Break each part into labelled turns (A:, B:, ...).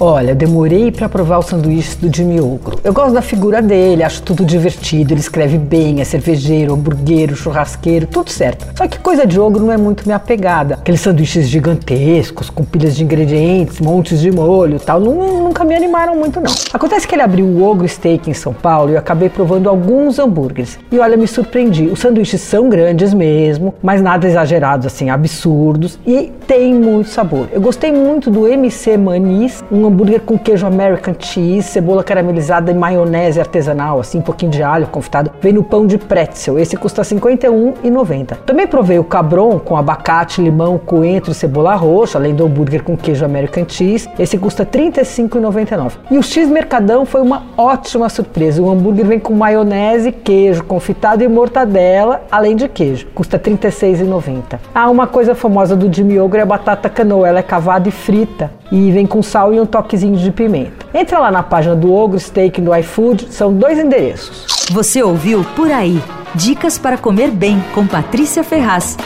A: Olha, demorei para provar o sanduíche do Jimmy Ogro. Eu gosto da figura dele, acho tudo divertido, ele escreve bem, é cervejeiro, hamburgueiro, churrasqueiro, tudo certo. Só que coisa de ogro não é muito minha pegada. Aqueles sanduíches gigantescos, com pilhas de ingredientes, montes de molho tal, nunca me animaram muito não. Acontece que ele abriu o Ogro Steak em São Paulo e eu acabei provando alguns hambúrgueres. E olha, me surpreendi. Os sanduíches são grandes mesmo, mas nada exagerados assim, absurdos e tem muito sabor. Eu gostei muito do MC Manis, um um hambúrguer com queijo American cheese, cebola caramelizada e maionese artesanal, assim, um pouquinho de alho confitado. Vem no pão de pretzel. Esse custa R$ 51,90. Também provei o cabron com abacate, limão, coentro e cebola roxa, além do hambúrguer com queijo American cheese. Esse custa R$ 35,99. E o X Mercadão foi uma ótima surpresa. O hambúrguer vem com maionese, queijo confitado e mortadela, além de queijo. Custa R$ 36,90. Ah, uma coisa famosa do Jimmy Ogre é a batata canoa. Ela é cavada e frita e vem com sal e um toquezinho de pimenta. Entra lá na página do Ogro Steak no iFood, são dois endereços.
B: Você ouviu Por Aí. Dicas para comer bem com Patrícia Ferraz.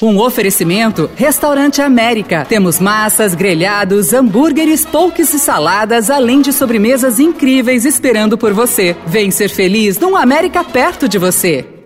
C: Um oferecimento Restaurante América. Temos massas, grelhados, hambúrgueres, polques e saladas, além de sobremesas incríveis esperando por você. Vem ser feliz num América perto de você.